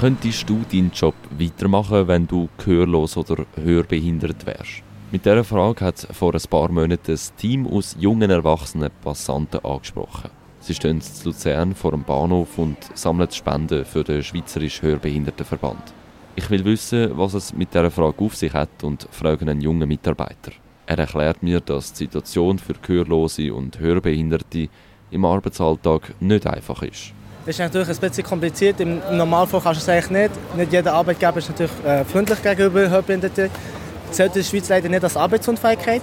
Könntest du deinen Job weitermachen, wenn du gehörlos oder hörbehindert wärst? Mit dieser Frage hat vor ein paar Monaten ein Team aus jungen erwachsenen Passanten angesprochen. Sie stehen zu Luzern vor dem Bahnhof und sammeln Spenden für den Schweizerischen Hörbehindertenverband. Ich will wissen, was es mit dieser Frage auf sich hat und frage einen jungen Mitarbeiter. Er erklärt mir, dass die Situation für Gehörlose und Hörbehinderte im Arbeitsalltag nicht einfach ist. Das ist natürlich ein bisschen kompliziert. Im Normalfall kannst du es eigentlich nicht. Nicht jeder Arbeitgeber ist natürlich äh, freundlich gegenüber Hörbehinderten. Zählt in der Schweiz leider nicht als Arbeitsunfähigkeit,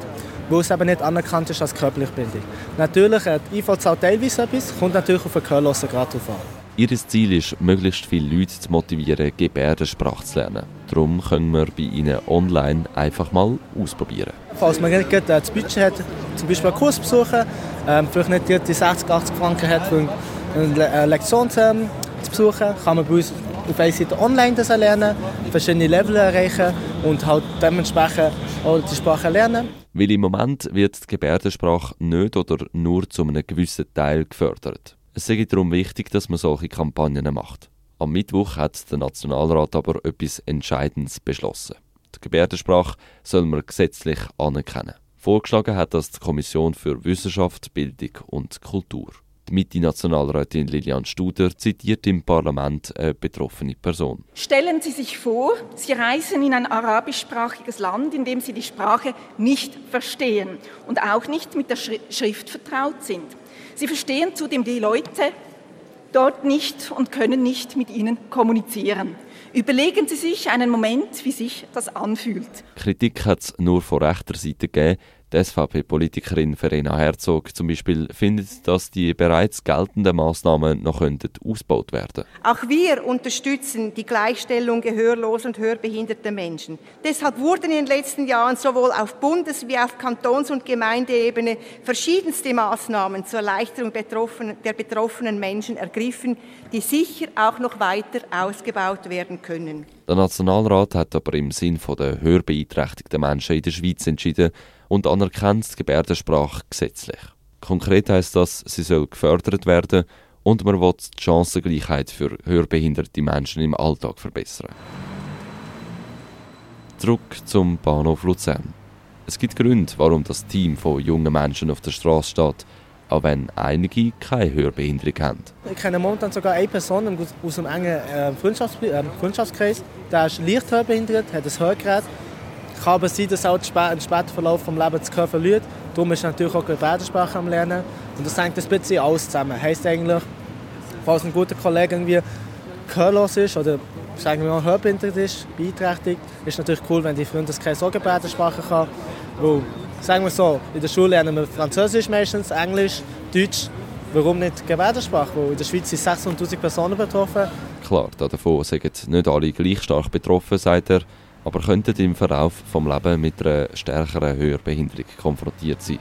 weil es eben nicht anerkannt ist als körperliche Bildung. Natürlich, äh, die IV zahlt teilweise etwas, kommt natürlich auf den Gehörlosen gerade drauf an. Ihr Ziel ist, möglichst viele Leute zu motivieren, Gebärdensprache zu lernen. Darum können wir bei ihnen online einfach mal ausprobieren. Falls man nicht das Budget hat, zum Beispiel einen Kurs besuchen, ähm, vielleicht nicht die 60, 80 Franken hat, für eine Lektion zu, ähm, zu besuchen, kann man bei uns auf einer Seite online das lernen, verschiedene Level erreichen und halt dementsprechend auch die Sprache lernen. Weil im Moment wird die Gebärdensprache nicht oder nur zu einem gewissen Teil gefördert. Es ist darum wichtig, dass man solche Kampagnen macht. Am Mittwoch hat der Nationalrat aber etwas Entscheidendes beschlossen. Die Gebärdensprache soll man gesetzlich anerkennen. Vorgeschlagen hat das die Kommission für Wissenschaft, Bildung und Kultur. Die Mitte-Nationalrätin Lilian Studer zitiert im Parlament eine betroffene Person. Stellen Sie sich vor, Sie reisen in ein arabischsprachiges Land, in dem Sie die Sprache nicht verstehen und auch nicht mit der Schrift vertraut sind. Sie verstehen zudem die Leute dort nicht und können nicht mit ihnen kommunizieren. Überlegen Sie sich einen Moment, wie sich das anfühlt. Kritik hat es nur von rechter Seite gegeben. Die SVP-Politikerin Verena Herzog zum Beispiel findet, dass die bereits geltenden Maßnahmen noch ausgebaut werden Auch wir unterstützen die Gleichstellung gehörloser und hörbehinderter Menschen. Deshalb wurden in den letzten Jahren sowohl auf Bundes- wie auf Kantons- und Gemeindeebene verschiedenste Maßnahmen zur Erleichterung der betroffenen Menschen ergriffen, die sicher auch noch weiter ausgebaut werden können. Der Nationalrat hat aber im Sinn der hörbeeinträchtigten Menschen in der Schweiz entschieden, und anerkennt die Gebärdensprache gesetzlich. Konkret heißt das, sie soll gefördert werden und man will die Chancengleichheit für hörbehinderte Menschen im Alltag verbessern. Zurück zum Bahnhof Luzern. Es gibt Gründe, warum das Team von jungen Menschen auf der Straße steht, auch wenn einige keine Hörbehinderung haben. Ich kenne momentan sogar eine Person aus einem engen äh, äh, Freundschaftskreis, der ist leicht hörbehindert, hat ein Hörgerät kann aber sein, dass auch im späteren Verlauf des Lebens Gehör verliert. Darum ist natürlich auch Gebärdensprache am Lernen. Und das hängt ein bisschen alles zusammen. Heißt eigentlich, falls ein guter Kollege irgendwie gehörlos ist oder sagen wir mal hörbehindert ist, beeinträchtigt, ist natürlich cool, wenn die Freundeskreis auch Gebärdensprache kann. Weil, sagen wir so, in der Schule lernen wir Französisch meistens, Englisch, Deutsch. Warum nicht Gebärdensprache? Weil in der Schweiz sind 600'000 Personen betroffen. Klar, davon sind nicht alle gleich stark betroffen, sagt er aber könnten im Verlauf des Lebens mit einer stärkeren Hörbehinderung konfrontiert sein.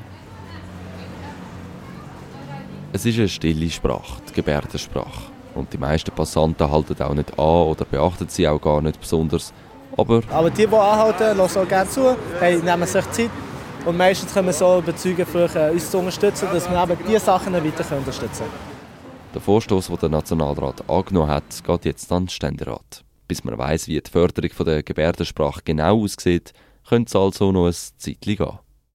Es ist eine stille Sprache, die Gebärdensprache. Und die meisten Passanten halten auch nicht an oder beachten sie auch gar nicht besonders. Aber, aber die, die anhalten, hören auch gerne zu, nehmen sich Zeit. Und meistens können wir so überzeugen, für uns zu unterstützen, dass wir eben diese Sachen weiter unterstützen können. Der Vorstoß, den der Nationalrat angenommen hat, geht jetzt an den Ständerat. Bis man weiß, wie die Förderung der Gebärdensprache genau aussieht, könnte es also noch ein Zeitchen gehen.